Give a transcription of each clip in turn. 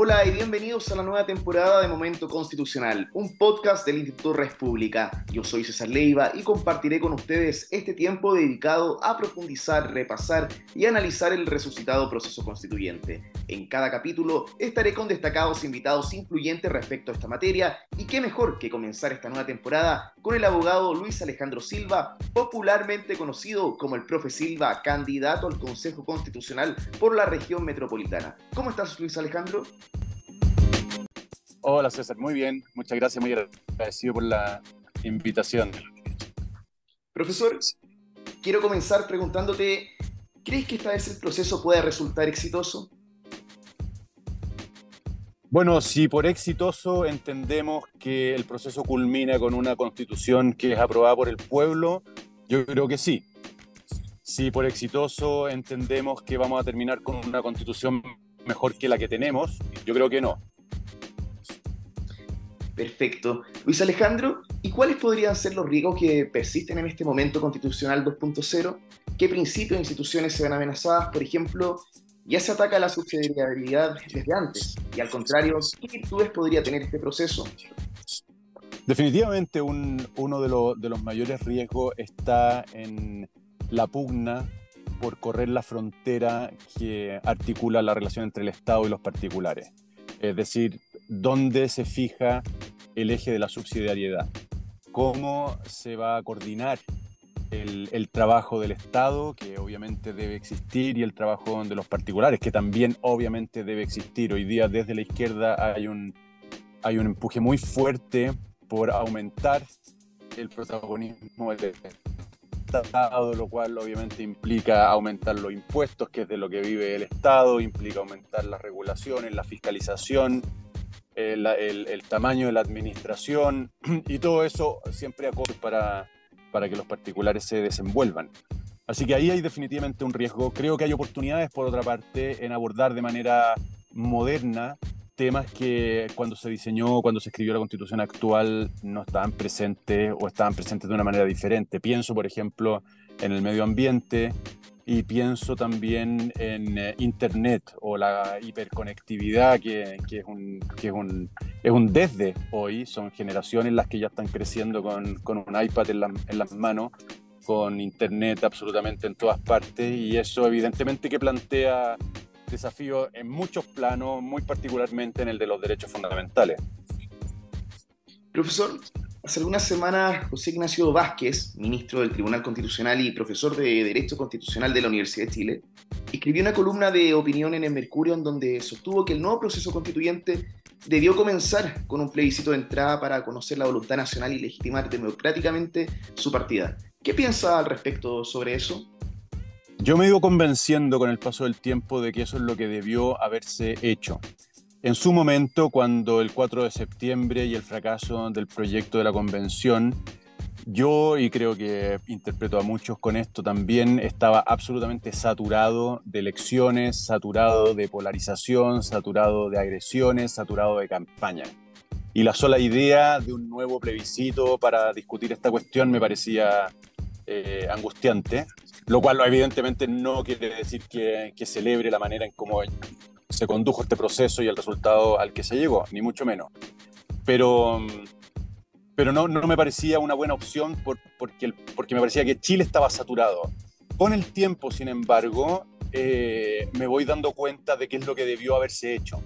Hola y bienvenidos a la nueva temporada de Momento Constitucional, un podcast del Instituto Res Pública. Yo soy César Leiva y compartiré con ustedes este tiempo dedicado a profundizar, repasar y analizar el resucitado proceso constituyente. En cada capítulo estaré con destacados invitados influyentes respecto a esta materia y qué mejor que comenzar esta nueva temporada con el abogado Luis Alejandro Silva, popularmente conocido como el profe Silva, candidato al Consejo Constitucional por la región metropolitana. ¿Cómo estás Luis Alejandro? Hola César, muy bien, muchas gracias, muy agradecido por la invitación. Profesor, quiero comenzar preguntándote, ¿crees que esta vez el proceso puede resultar exitoso? Bueno, si por exitoso entendemos que el proceso culmina con una constitución que es aprobada por el pueblo, yo creo que sí. Si por exitoso entendemos que vamos a terminar con una constitución mejor que la que tenemos, yo creo que no. Perfecto. Luis Alejandro, ¿y cuáles podrían ser los riesgos que persisten en este momento constitucional 2.0? ¿Qué principios e instituciones se ven amenazadas? Por ejemplo, ya se ataca la subsidiariedad desde antes, y al contrario, ¿qué virtudes podría tener este proceso? Definitivamente uno de, de los mayores riesgos está en la pugna por correr la frontera que articula la relación entre el Estado y los particulares. Es decir, dónde se fija el eje de la subsidiariedad, cómo se va a coordinar el, trabajo del Estado, que obviamente debe existir, y el trabajo de los particulares, que también obviamente debe existir. Hoy día desde la izquierda hay un, hay un empuje muy fuerte por aumentar el protagonismo del Estado, lo cual obviamente implica aumentar los impuestos, que es de lo que vive el Estado, implica aumentar las regulaciones, la fiscalización, el, tamaño de la administración y todo eso siempre acorde para, para que los particulares se desenvuelvan. Así que ahí hay definitivamente un riesgo. Creo que hay oportunidades, por otra parte, en abordar de manera moderna temas que cuando se diseñó, cuando se escribió la constitución actual, no estaban presentes o estaban presentes de una manera diferente. Pienso, por ejemplo, en el medio ambiente, y pienso también en eh, Internet o la hiperconectividad, que, que, es un, que es, un, es un desde hoy. Son generaciones las que ya están creciendo con, con un iPad en, en, las manos, con Internet absolutamente en todas partes, y eso evidentemente que plantea desafíos en muchos planos, muy particularmente en el de los derechos fundamentales. Profesor, Hace algunas semanas, José Ignacio Vázquez, ministro del Tribunal Constitucional y profesor de Derecho Constitucional de la Universidad de Chile, escribió una columna de opinión en el Mercurio en donde sostuvo que el nuevo proceso constituyente debió comenzar con un plebiscito de entrada para conocer la voluntad nacional y legitimar democráticamente su partida. ¿Qué piensa al respecto sobre eso? Yo me he ido convenciendo con el paso del tiempo de que eso es lo que debió haberse hecho. En su momento, cuando el 4 de septiembre y el fracaso del proyecto de la convención, yo, y creo que interpreto a muchos con esto también, estaba absolutamente saturado de elecciones, saturado de polarización, saturado de agresiones, saturado de campaña. Y la sola idea de un nuevo plebiscito para discutir esta cuestión me parecía eh, angustiante, lo cual evidentemente no quiere decir que, que celebre la manera en cómo se condujo este proceso y el resultado al que se llegó, ni mucho menos. Pero, pero no, no me parecía una buena opción por, porque, porque me parecía que Chile estaba saturado. Con el tiempo, sin embargo, eh, me voy dando cuenta de qué es lo que debió haberse hecho.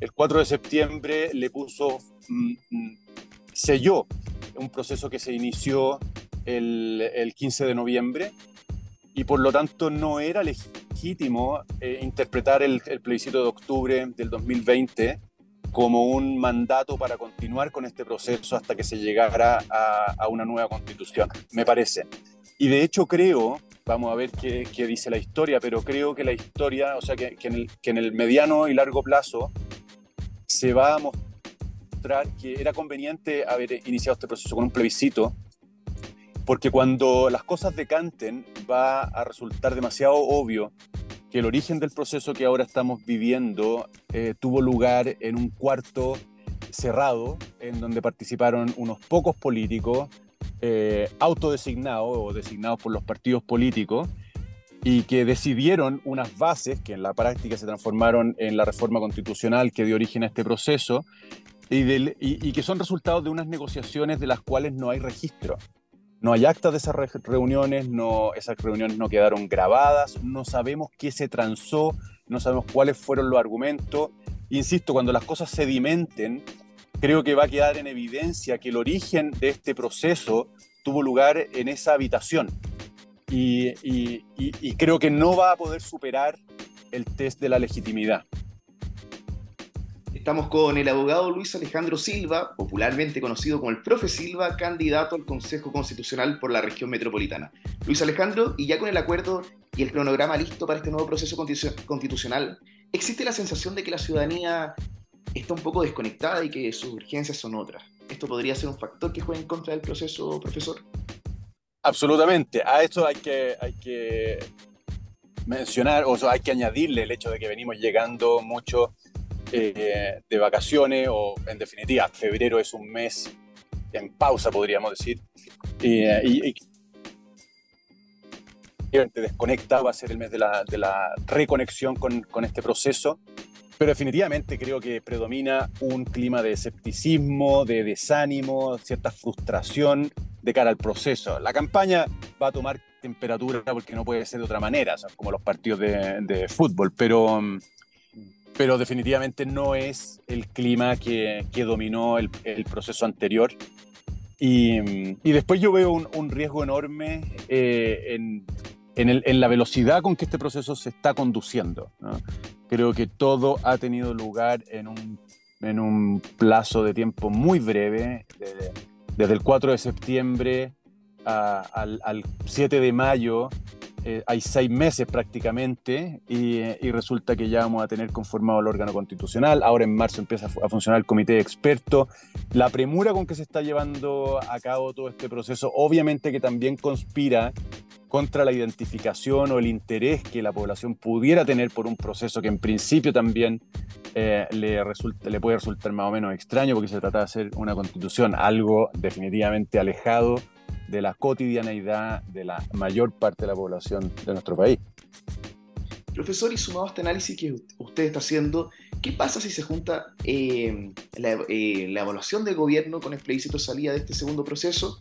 El 4 de septiembre le puso, mm, mm, selló un proceso que se inició el, el 15 de noviembre y por lo tanto no era legítimo eh, interpretar el, plebiscito de octubre del 2020 como un mandato para continuar con este proceso hasta que se llegara a, una nueva constitución, me parece. Y de hecho creo, vamos a ver qué, dice la historia, pero creo que la historia, o sea, que, en el, que en el mediano y largo plazo se va a mostrar que era conveniente haber iniciado este proceso con un plebiscito porque cuando las cosas decanten va a resultar demasiado obvio que el origen del proceso que ahora estamos viviendo eh, tuvo lugar en un cuarto cerrado, en donde participaron unos pocos políticos eh, autodesignados o designados por los partidos políticos, y que decidieron unas bases que en la práctica se transformaron en la reforma constitucional que dio origen a este proceso y, que son resultados de unas negociaciones de las cuales no hay registro. No hay actas de esas reuniones, no, esas reuniones no quedaron grabadas, no sabemos qué se transó, no sabemos cuáles fueron los argumentos. Insisto, cuando las cosas sedimenten, creo que va a quedar en evidencia que el origen de este proceso tuvo lugar en esa habitación. Y, y creo que no va a poder superar el test de la legitimidad. Estamos con el abogado Luis Alejandro Silva, popularmente conocido como el Profe Silva, candidato al Consejo Constitucional por la región metropolitana. Luis Alejandro, y ya con el acuerdo y el cronograma listo para este nuevo proceso constitucional, ¿existe la sensación de que la ciudadanía está un poco desconectada y que sus urgencias son otras? ¿Esto podría ser un factor que juegue en contra del proceso, profesor? Absolutamente. A esto hay que, hay que mencionar, o hay que añadirle el hecho de que venimos llegando mucho eh, de vacaciones o en definitiva febrero es un mes en pausa podríamos decir y, y, te desconecta, va a ser el mes de la, reconexión con, este proceso, pero definitivamente creo que predomina un clima de escepticismo, de desánimo, cierta frustración de cara al proceso. La campaña va a tomar temperatura porque no puede ser de otra manera, como los partidos de, de fútbol, pero pero definitivamente no es el clima que, que dominó el, el, proceso anterior. Y, y, después yo veo un, un riesgo enorme eh, en, en, el, en, la velocidad con que este proceso se está conduciendo. ¿no? Creo que todo ha tenido lugar en un, en un plazo de tiempo muy breve, desde, desde el 4 de septiembre a, al, al 7 de mayo eh, hay seis meses prácticamente y, y, resulta que ya vamos a tener conformado el órgano constitucional. Ahora en marzo empieza a funcionar el comité de expertos. La premura con que se está llevando a cabo todo este proceso, obviamente que también conspira contra la identificación o el interés que la población pudiera tener por un proceso que en principio también eh, le, le puede resultar más o menos extraño porque se trata de hacer una constitución, algo definitivamente alejado de la cotidianeidad de la mayor parte de la población de nuestro país. Profesor, y sumado a este análisis que usted está haciendo, ¿qué pasa si se junta eh, la, eh, la, evaluación del gobierno con el plebiscito salida de este segundo proceso?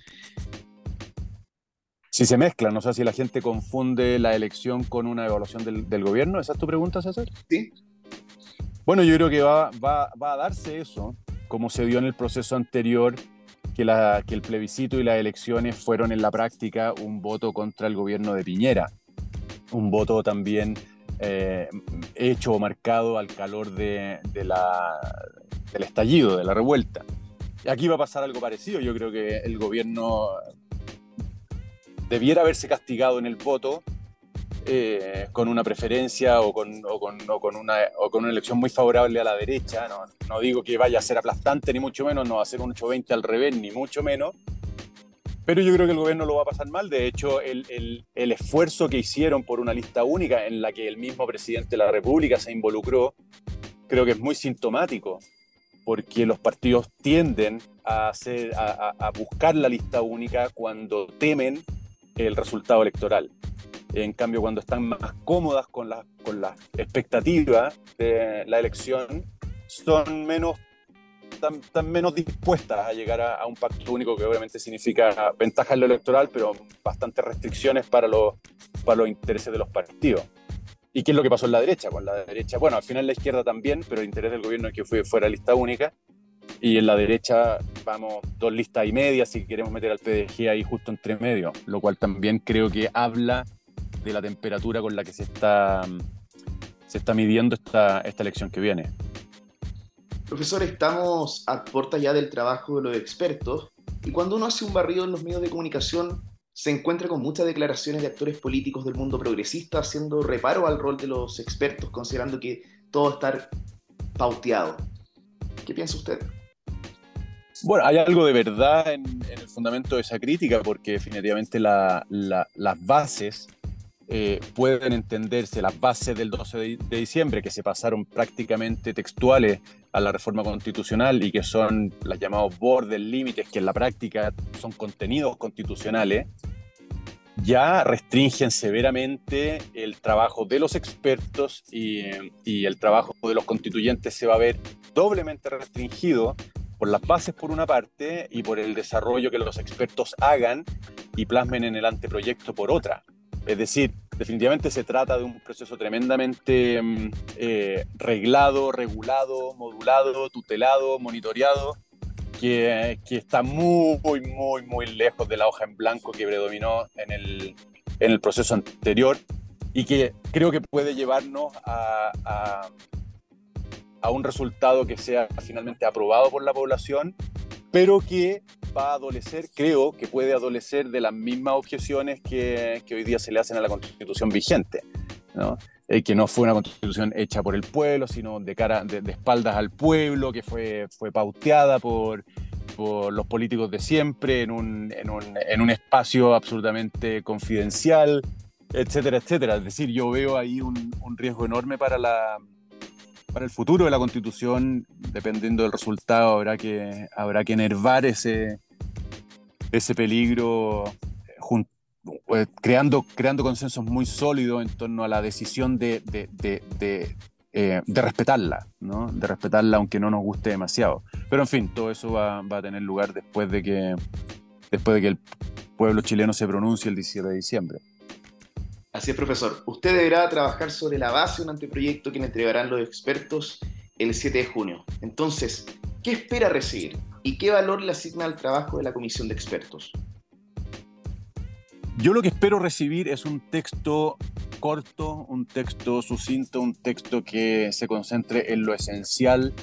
Si se mezclan, no sé si la gente confunde la elección con una evaluación del, del gobierno, ¿esa es tu pregunta, César? Sí. Bueno, yo creo que va, va, va a darse eso, como se dio en el proceso anterior que, la, que el plebiscito y las elecciones fueron en la práctica un voto contra el gobierno de Piñera, un voto también eh, hecho o marcado al calor de, de la, del estallido, de la revuelta. Aquí va a pasar algo parecido. Yo creo que el gobierno debiera haberse castigado en el voto eh, con una preferencia o con, o, con, o, con una, o con, una, elección muy favorable a la derecha. No, no, digo que vaya a ser aplastante, ni mucho menos, no va a ser un 8-20 al revés, ni mucho menos. Pero yo creo que el gobierno lo va a pasar mal. De hecho, el, el, el esfuerzo que hicieron por una lista única en la que el mismo presidente de la República se involucró, creo que es muy sintomático, porque los partidos tienden a, hacer, a, a buscar la lista única cuando temen el resultado electoral. En cambio, cuando están más cómodas con las con la expectativas de la elección, son menos, tan, tan menos dispuestas a llegar a, a, un pacto único que obviamente significa ventaja en lo electoral, pero bastantes restricciones para los, para los intereses de los partidos. ¿Y qué es lo que pasó en la derecha? Con la derecha, bueno, al final la izquierda también, pero el interés del gobierno es que fue, fuera lista única. Y en la derecha vamos dos listas y media si queremos meter al PDG ahí justo entre medio, lo cual también creo que habla de la temperatura con la que se está, se está midiendo esta, esta elección que viene. Profesor, estamos a puerta ya del trabajo de los expertos y cuando uno hace un barrido en los medios de comunicación se encuentra con muchas declaraciones de actores políticos del mundo progresista haciendo reparo al rol de los expertos, considerando que todo está pauteado. ¿Qué piensa usted? Bueno, hay algo de verdad en, en el fundamento de esa crítica, porque definitivamente la, la, las bases eh, pueden entenderse las bases del 12 de, diciembre, que se pasaron prácticamente textuales a la reforma constitucional y que son los llamados bordes, límites, que en la práctica son contenidos constitucionales, ya restringen severamente el trabajo de los expertos y, el trabajo de los constituyentes se va a ver doblemente restringido por las bases por una parte y por el desarrollo que los expertos hagan y plasmen en el anteproyecto por otra. Es decir, definitivamente se trata de un proceso tremendamente mm, eh, reglado, regulado, modulado, tutelado, monitoreado, que, está muy, muy, muy lejos de la hoja en blanco que predominó en el, en el proceso anterior y que creo que puede llevarnos a, a un resultado que sea finalmente aprobado por la población, pero que va a adolecer, creo que puede adolecer de las mismas objeciones que, que hoy día se le hacen a la constitución vigente, ¿no? Eh, que no fue una constitución hecha por el pueblo, sino de cara, de, de espaldas al pueblo, que fue, fue pauteada por, por los políticos de siempre en un, en un, en un espacio absolutamente confidencial, etcétera, etcétera. Es decir, yo veo ahí un, un riesgo enorme para la, para el futuro de la Constitución, dependiendo del resultado, habrá que, habrá que enervar ese, ese peligro eh, creando, creando consensos muy sólidos en torno a la decisión de, de, de, eh, de, respetarla, ¿no? de respetarla aunque no nos guste demasiado. Pero en fin, todo eso va, va, a tener lugar después de, que, después de que el pueblo chileno se pronuncie el 17 de diciembre. Así es, profesor. Usted deberá trabajar sobre la base de un anteproyecto que le entregarán los expertos el 7 de junio. Entonces, ¿qué espera recibir y qué valor le asigna al trabajo de la comisión de expertos? Yo lo que espero recibir es un texto corto, un texto sucinto, un texto que se concentre en lo esencial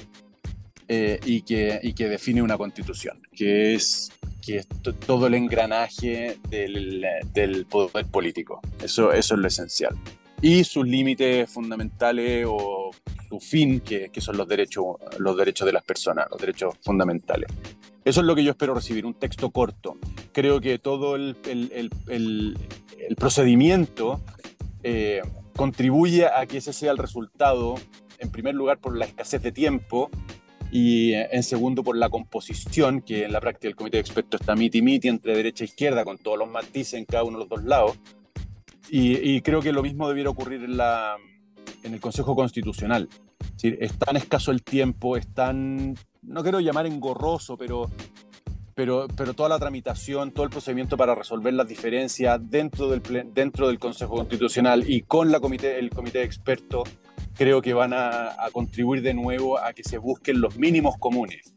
eh, y, que, y que define una constitución, que es que es todo el engranaje del, del, poder político. Eso, eso es lo esencial. Y sus límites fundamentales o su fin, que, que, son los derechos, los derechos de las personas, los derechos fundamentales. Eso es lo que yo espero recibir, un texto corto. Creo que todo el, el, el, el procedimiento eh, contribuye a que ese sea el resultado, en primer lugar por la escasez de tiempo y eh, en segundo por la composición, que en la práctica del comité de expertos está miti-miti entre derecha e izquierda, con todos los matices en cada uno de los dos lados. Y, y creo que lo mismo debiera ocurrir en, la, en el Consejo Constitucional. Es, decir, es tan escaso el tiempo, es tan, no quiero llamar engorroso, pero, pero, pero toda la tramitación, todo el procedimiento para resolver las diferencias dentro del, dentro del Consejo Constitucional y con la comité, el comité de expertos creo que van a, a, contribuir de nuevo a que se busquen los mínimos comunes.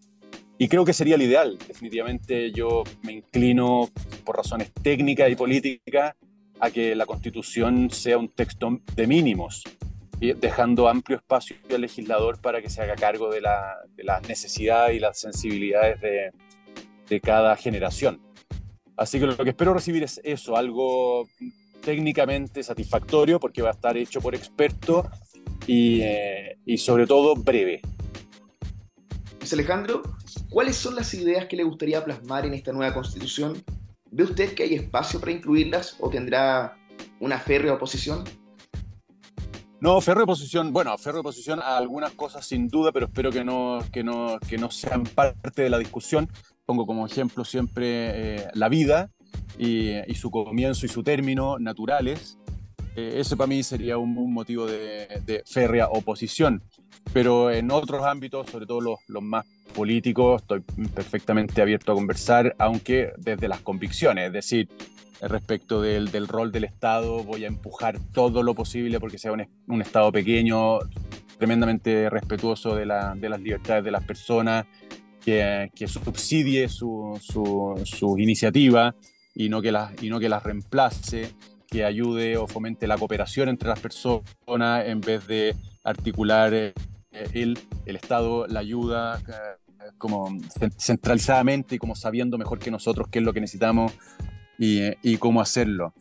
Y creo que sería el ideal. Definitivamente yo me inclino por razones técnicas y políticas a que la Constitución sea un texto de mínimos, dejando amplio espacio al legislador para que se haga cargo de, de las necesidades y las sensibilidades de, de cada generación. Así que lo que espero recibir es eso, algo técnicamente satisfactorio porque va a estar hecho por expertos y, eh, y sobre todo breve. Luis Alejandro, ¿cuáles son las ideas que le gustaría plasmar en esta nueva constitución? ¿Ve usted que hay espacio para incluirlas o tendrá una férrea oposición? No, férrea oposición, bueno, férrea oposición a algunas cosas sin duda, pero espero que no, que no, que no sean parte de la discusión. Pongo como ejemplo siempre eh, la vida y, y, su comienzo y su término naturales. Eh, ese para mí sería un, un motivo de, de, férrea oposición. Pero en otros ámbitos, sobre todo los, los, más políticos, estoy perfectamente abierto a conversar, aunque desde las convicciones, es decir, respecto del, del rol del Estado, voy a empujar todo lo posible porque sea un, un Estado pequeño, tremendamente respetuoso de, la, de, las libertades de las personas, que, que subsidie su, su, su iniciativa y no, y no que las reemplace que ayude o fomente la cooperación entre las personas en vez de articular eh, el, el Estado, la ayuda eh, como centralizadamente y como sabiendo mejor que nosotros qué es lo que necesitamos y, y, cómo hacerlo.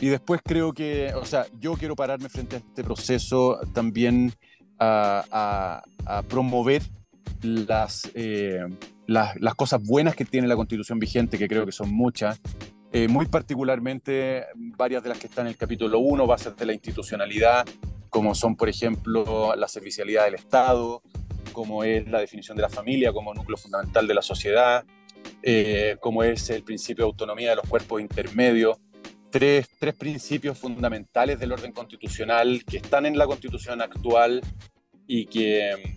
Y después creo que, o sea, yo quiero pararme frente a este proceso también a, a, a promover las, eh, las, las, cosas buenas que tiene la constitución vigente, que creo que son muchas, eh, muy particularmente varias de las que están en el capítulo 1, bases de la institucionalidad, como son, por ejemplo, la servicialidad del Estado, como es la definición de la familia como núcleo fundamental de la sociedad, eh, como es el principio de autonomía de los cuerpos intermedios. tres, tres principios fundamentales del orden constitucional que están en la constitución actual y que,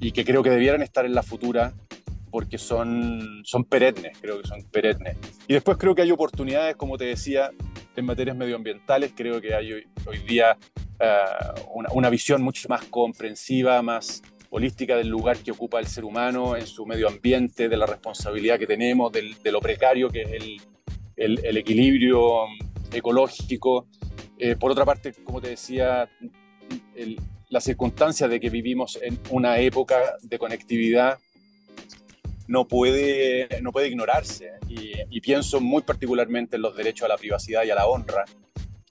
y que creo que debieran estar en la futura porque son, son perennes, creo que son perennes. Y después creo que hay oportunidades, como te decía, en materias medioambientales, creo que hay hoy, hoy día uh, una, una, visión mucho más comprensiva, más holística del lugar que ocupa el ser humano en su medio ambiente, de la responsabilidad que tenemos, del, de lo precario que es el, el, el equilibrio ecológico. Eh, por otra parte, como te decía, el, la circunstancia de que vivimos en una época de conectividad no puede, no puede ignorarse. Y, pienso muy particularmente en los derechos a la privacidad y a la honra,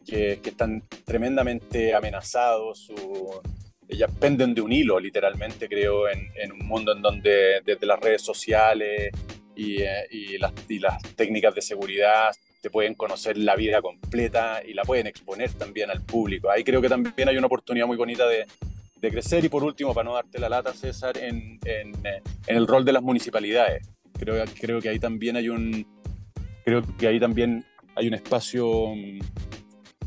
que, están tremendamente amenazados. Su, ellas penden de un hilo, literalmente, creo, en, un mundo en donde desde las redes sociales eh, y, las, y las técnicas de seguridad te pueden conocer la vida completa y la pueden exponer también al público. Ahí creo que también hay una oportunidad muy bonita de, de crecer y por último, para no darte la lata, César, en, en, en, el rol de las municipalidades. Creo, creo que ahí también hay un, creo que ahí también hay un espacio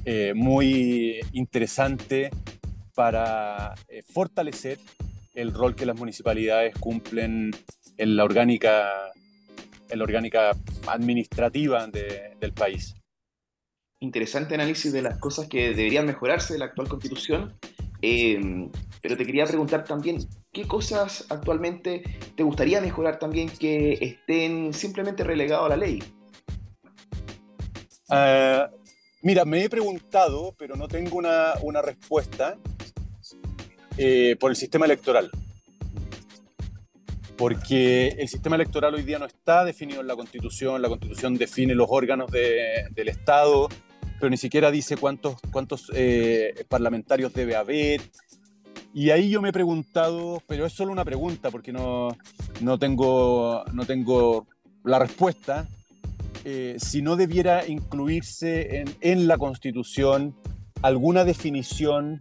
eh, muy interesante para eh, fortalecer el rol que las municipalidades cumplen en la orgánica en la orgánica administrativa de, del país. Interesante análisis de las cosas que deberían mejorarse de la actual constitución, eh, pero te quería preguntar también, ¿qué cosas actualmente te gustaría mejorar también que estén simplemente relegados a la ley? Uh, mira, me he preguntado, pero no tengo una, una respuesta, eh, por el sistema electoral porque el sistema electoral hoy día no está definido en la Constitución, la Constitución define los órganos de, del Estado, pero ni siquiera dice cuántos, cuántos eh, parlamentarios debe haber. Y ahí yo me he preguntado, pero es solo una pregunta porque no, no, tengo, no tengo la respuesta, eh, si no debiera incluirse en, en la Constitución alguna definición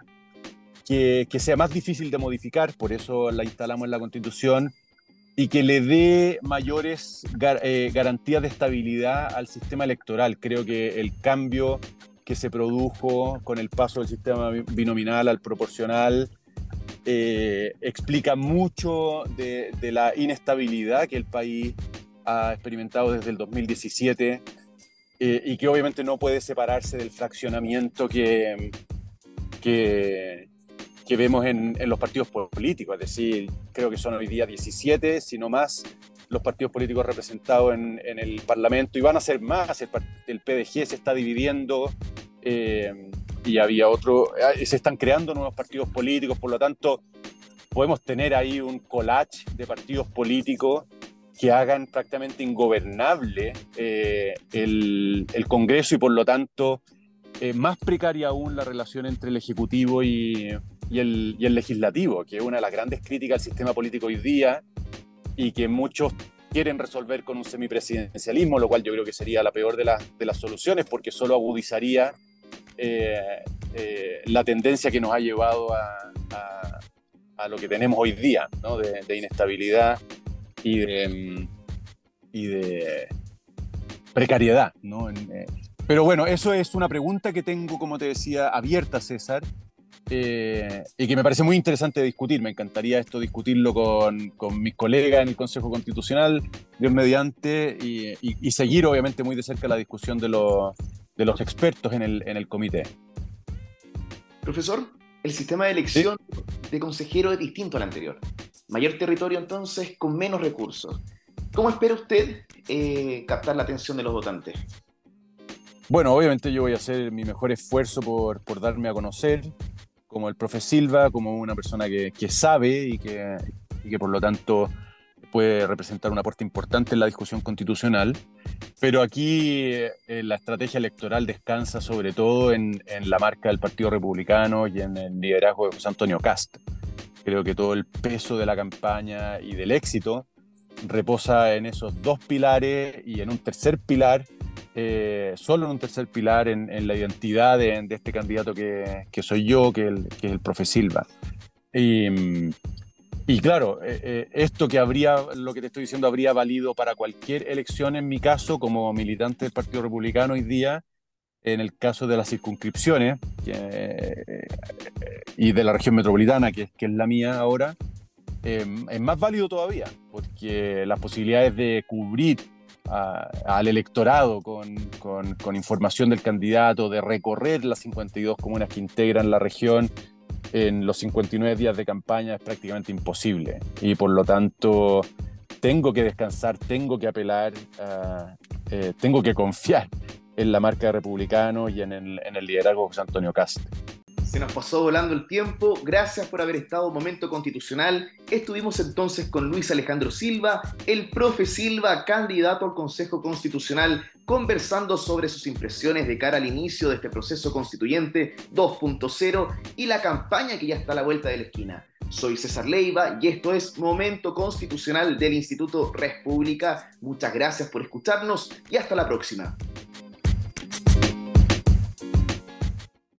que, que, sea más difícil de modificar, por eso la instalamos en la Constitución, y que le dé mayores gar eh, garantías de estabilidad al sistema electoral. Creo que el cambio que se produjo con el paso del sistema binominal al proporcional eh, explica mucho de, de, la inestabilidad que el país ha experimentado desde el 2017 eh, y que obviamente no puede separarse del fraccionamiento que, que, que vemos en, los partidos políticos, es decir, creo que son hoy día 17, si no más, los partidos políticos representados en, el Parlamento y van a ser más, el, PDG se está dividiendo eh, y había otro, eh, se están creando nuevos partidos políticos, por lo tanto, podemos tener ahí un collage de partidos políticos que hagan prácticamente ingobernable eh, el, el, Congreso y por lo tanto eh, más precaria aún la relación entre el Ejecutivo y, y el, legislativo, que es una de las grandes críticas al sistema político hoy día y que muchos quieren resolver con un semipresidencialismo, lo cual yo creo que sería la peor de, la, de las soluciones porque solo agudizaría eh, eh, la tendencia que nos ha llevado a, lo que tenemos hoy día, ¿no? de, inestabilidad y de, y de precariedad. ¿no? En, eh, pero bueno, eso es una pregunta que tengo, como te decía, abierta, César, eh, y que me parece muy interesante discutir. Me encantaría esto discutirlo con, con mis colegas en el Consejo Constitucional, Dios mediante, y, y, y, seguir obviamente muy de cerca la discusión de, lo, de los expertos en el, en el comité. Profesor, el sistema de elección ¿Sí? de consejero es distinto al anterior. Mayor territorio entonces con menos recursos. ¿Cómo espera usted eh, captar la atención de los votantes? Bueno, obviamente yo voy a hacer mi mejor esfuerzo por, por darme a conocer, como el profe Silva, como una persona que, que sabe y que, que, por lo tanto puede representar un aporte importante en la discusión constitucional. Pero aquí eh, la estrategia electoral descansa sobre todo en, en, la marca del Partido Republicano y en el liderazgo de José Antonio Cast. Creo que todo el peso de la campaña y del éxito reposa en esos dos pilares y en un tercer pilar eh, solo en un tercer pilar en, la identidad de, este candidato que, soy yo, que, es el profe Silva. Y, y claro, eh, eh, esto que habría, lo que te estoy diciendo, habría valido para cualquier elección en mi caso, como militante del Partido Republicano hoy día, en el caso de las circunscripciones y de la región metropolitana, que, es la mía ahora, em, es más válido todavía, porque las posibilidades de cubrir al electorado con, con, información del candidato, de recorrer las 52 comunas que integran la región en los 59 días de campaña es prácticamente imposible. Y por lo tanto, tengo que descansar, tengo que apelar, eh, tengo que confiar en la marca republicano y en el, en el liderazgo de José Antonio Cast. Se nos pasó volando el tiempo. Gracias por haber estado en Momento Constitucional. Estuvimos entonces con Luis Alejandro Silva, el profe Silva, candidato al Consejo Constitucional, conversando sobre sus impresiones de cara al inicio de este proceso constituyente 2.0 y la campaña que ya está a la vuelta de la esquina. Soy César Leiva y esto es Momento Constitucional del Instituto República. Muchas gracias por escucharnos y hasta la próxima.